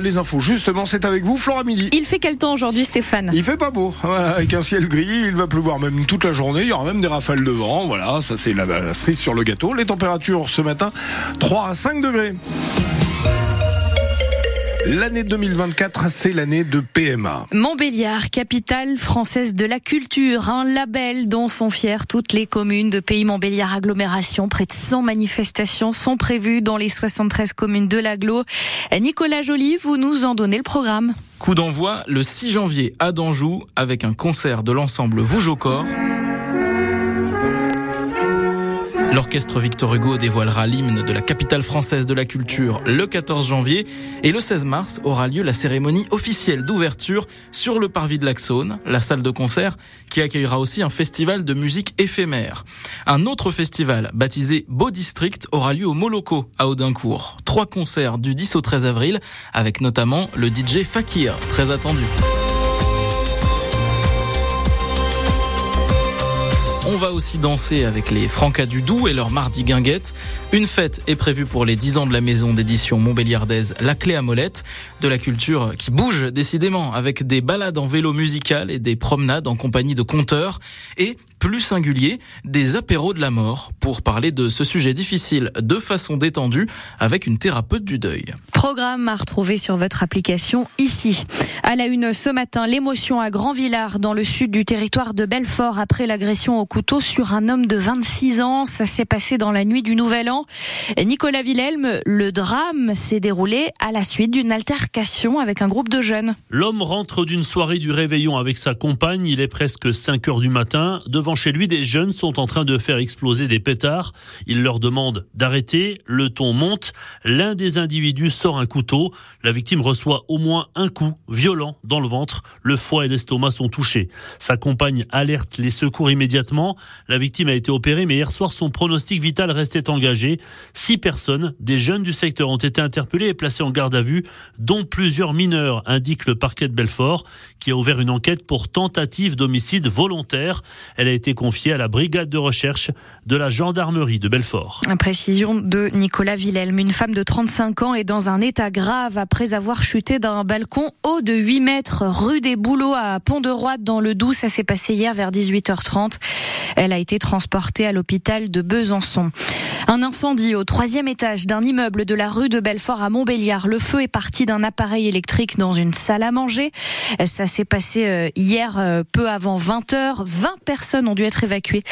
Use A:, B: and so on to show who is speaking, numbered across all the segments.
A: Les infos, justement, c'est avec vous, Flora Midi.
B: Il fait quel temps aujourd'hui, Stéphane?
A: Il fait pas beau, voilà, avec un ciel gris, il va pleuvoir même toute la journée, il y aura même des rafales de vent, voilà, ça c'est la, la cerise sur le gâteau. Les températures ce matin, 3 à 5 degrés. L'année 2024, c'est l'année de PMA.
B: Montbéliard, capitale française de la culture, un label dont sont fiers toutes les communes de Pays Montbéliard Agglomération. Près de 100 manifestations sont prévues dans les 73 communes de l'agglo. Nicolas Joly, vous nous en donnez le programme.
C: Coup d'envoi le 6 janvier à Danjou avec un concert de l'ensemble Vouge au corps. L'orchestre Victor Hugo dévoilera l'hymne de la capitale française de la culture le 14 janvier et le 16 mars aura lieu la cérémonie officielle d'ouverture sur le parvis de l'Axone, la salle de concert qui accueillera aussi un festival de musique éphémère. Un autre festival baptisé Beau District aura lieu au Moloko à Audincourt. Trois concerts du 10 au 13 avril avec notamment le DJ Fakir, très attendu. On va aussi danser avec les Francas du Doubs et leur mardi guinguette. Une fête est prévue pour les 10 ans de la maison d'édition montbéliardaise La Clé à Molette. De la culture qui bouge décidément avec des balades en vélo musical et des promenades en compagnie de conteurs et plus singulier, des apéros de la mort pour parler de ce sujet difficile de façon détendue avec une thérapeute du deuil.
B: Programme à retrouver sur votre application ici. À la une ce matin, l'émotion à Grand-Villard dans le sud du territoire de Belfort après l'agression au couteau sur un homme de 26 ans. Ça s'est passé dans la nuit du Nouvel An. Nicolas Villelme, le drame s'est déroulé à la suite d'une altercation avec un groupe de jeunes.
D: L'homme rentre d'une soirée du réveillon avec sa compagne. Il est presque 5 heures du matin. Devant chez lui, des jeunes sont en train de faire exploser des pétards. Il leur demande d'arrêter. Le ton monte. L'un des individus sort un couteau. La victime reçoit au moins un coup violent dans le ventre. Le foie et l'estomac sont touchés. Sa compagne alerte les secours immédiatement. La victime a été opérée, mais hier soir, son pronostic vital restait engagé. Six personnes, des jeunes du secteur, ont été interpellées et placées en garde à vue, dont plusieurs mineurs, indique le parquet de Belfort, qui a ouvert une enquête pour tentative d'homicide volontaire. Elle a été confiée à la brigade de recherche de la gendarmerie de Belfort.
B: Précision de Nicolas Villelme. Une femme de 35 ans est dans un état grave après avoir chuté d'un balcon haut de 8 mètres rue des Bouleaux à Pont-de-Roi dans le Doubs. Ça s'est passé hier vers 18h30. Elle a été transportée à l'hôpital de Besançon. Un incendie au troisième étage d'un immeuble de la rue de Belfort à Montbéliard. Le feu est parti d'un appareil électrique dans une salle à manger. Ça s'est passé hier peu avant 20h. 20 personnes ont dû être évacuées.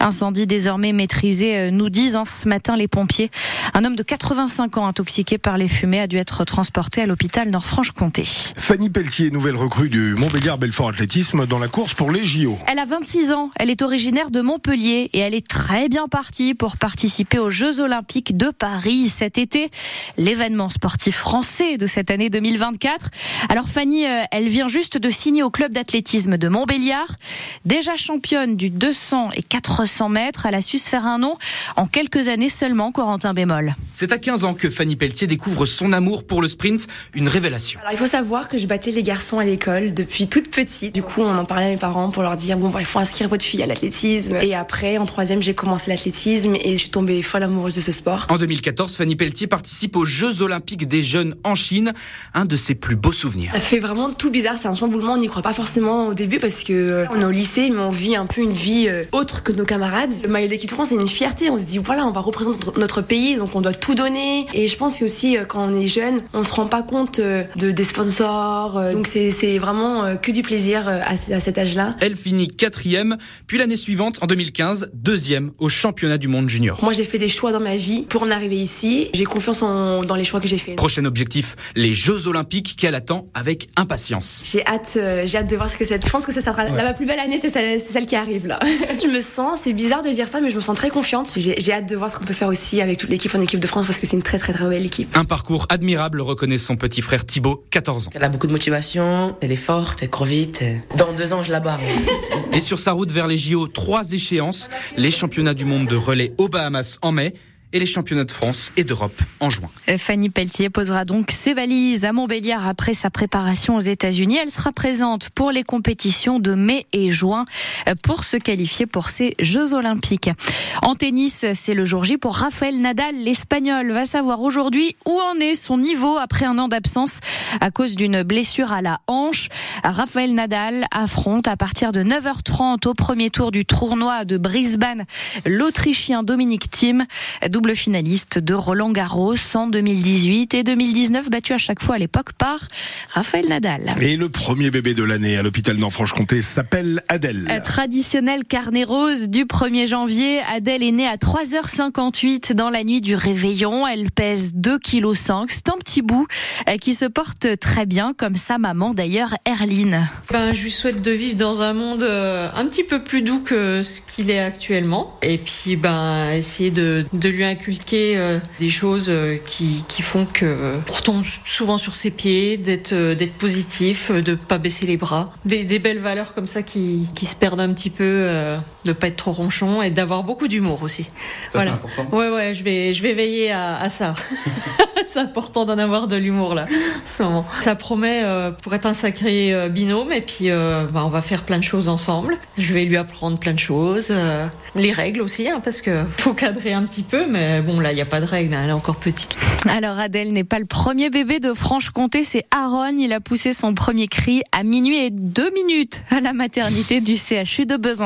B: Incendie désormais maîtrisé, nous disent hein, ce matin les pompiers. Un homme de 85 ans intoxiqué par les fumées a dû être transporté à l'hôpital Nord-Franche-Comté.
A: Fanny Pelletier, nouvelle recrue du Montbéliard Belfort Athlétisme dans la course pour les JO.
B: Elle a 26 ans, elle est originaire de Montpellier et elle est très bien partie pour participer aux Jeux Olympiques de Paris cet été, l'événement sportif français de cette année 2024. Alors Fanny, elle vient juste de signer au club d'athlétisme de Montbéliard, déjà championne du 200 et 400 mètres, elle a su se faire un nom en quelques années seulement, Corentin Bémol.
E: C'est à 15 ans que Fanny Pelletier découvre son amour pour le sprint, une révélation.
F: Alors il faut savoir que je battais les garçons à l'école depuis toute petite. Du coup, on en parlait à mes parents pour leur dire bon, bah, il faut inscrire votre fille à l'athlétisme. Et après, en troisième, j'ai commencé l'athlétisme et je suis tombée folle amoureuse de ce sport.
E: En 2014, Fanny Pelletier participe aux Jeux Olympiques des jeunes en Chine, un de ses plus beaux souvenirs.
F: Ça fait vraiment tout bizarre, c'est un chamboulement, on n'y croit pas forcément au début parce que euh, on est au lycée, mais on vit un peu une vie euh, autre que nos camarades. Le maillot d'équipe de France, c'est une fierté. On se dit voilà, on va représenter notre pays, donc on doit tout donner. Et je pense que aussi euh, quand on est jeune, on se rend pas compte de des sponsors. Donc c'est vraiment que du plaisir à, à cet âge-là.
E: Elle finit quatrième, puis l'année suivante, en 2015, deuxième au championnat du monde junior.
F: Moi, j'ai fait des choix dans ma vie pour en arriver ici. J'ai confiance en, dans les choix que j'ai faits.
E: Prochain objectif, les Jeux Olympiques qu'elle attend avec impatience.
F: J'ai hâte, euh, j'ai hâte de voir ce que c'est. Je pense que ça sera ouais. la plus belle année, c'est celle, celle, qui arrive là. je me sens, c'est bizarre de dire ça, mais je me sens très confiante. J'ai hâte de voir ce qu'on peut faire aussi avec toute l'équipe en équipe de France parce que c'est une très très très belle équipe.
E: Un parcours admirable, reconnaît son petit frère Thibaut, 14 ans.
G: Elle a beaucoup de motivation, elle est forte, elle court vite. Dans deux ans, je la barre.
E: Et sur sa route vers les JO, trois échéances les championnats du monde de relais aux Bahamas en mai et les championnats de France et d'Europe en juin.
B: Fanny Pelletier posera donc ses valises à Montbéliard après sa préparation aux États-Unis. Elle sera présente pour les compétitions de mai et juin pour se qualifier pour ces Jeux Olympiques. En tennis, c'est le jour J pour Rafael Nadal. L'Espagnol va savoir aujourd'hui où en est son niveau après un an d'absence à cause d'une blessure à la hanche. Rafael Nadal affronte à partir de 9h30 au premier tour du tournoi de Brisbane l'Autrichien Dominique Thiem, double finaliste de Roland Garros en 2018 et 2019, battu à chaque fois à l'époque par Rafael Nadal.
A: Et le premier bébé de l'année à l'hôpital d'Enfranche-Comté s'appelle Adèle.
B: Traditionnel carnet rose du 1er janvier, Adèle est née à 3h58 dans la nuit du réveillon. Elle pèse 2,5 kg. C'est un petit bout euh, qui se porte très bien, comme sa maman d'ailleurs, Erline.
H: Ben, je lui souhaite de vivre dans un monde euh, un petit peu plus doux que ce qu'il est actuellement. Et puis, ben, essayer de, lui inculquer euh, des choses qui, font que on retombe souvent sur ses pieds, d'être positif, de pas baisser les bras. Des, des, belles valeurs comme ça qui, qui se perdent un petit peu, euh, de pas être trop ronchon et d'avoir beaucoup d'humour aussi.
E: Ça, voilà. Important.
H: Ouais, ouais, je vais, je vais veiller à, à ça. c'est important d'en avoir de l'humour là, en ce moment. Ça promet euh, pour être un sacré euh, binôme et puis euh, bah, on va faire plein de choses ensemble. Je vais lui apprendre plein de choses, les règles aussi, hein, parce que faut cadrer un petit peu, mais bon là il n'y a pas de règles, hein, elle est encore petite.
B: Alors Adèle n'est pas le premier bébé de Franche-Comté, c'est Aaron. Il a poussé son premier cri à minuit et deux minutes à la maternité du CHU de Besançon.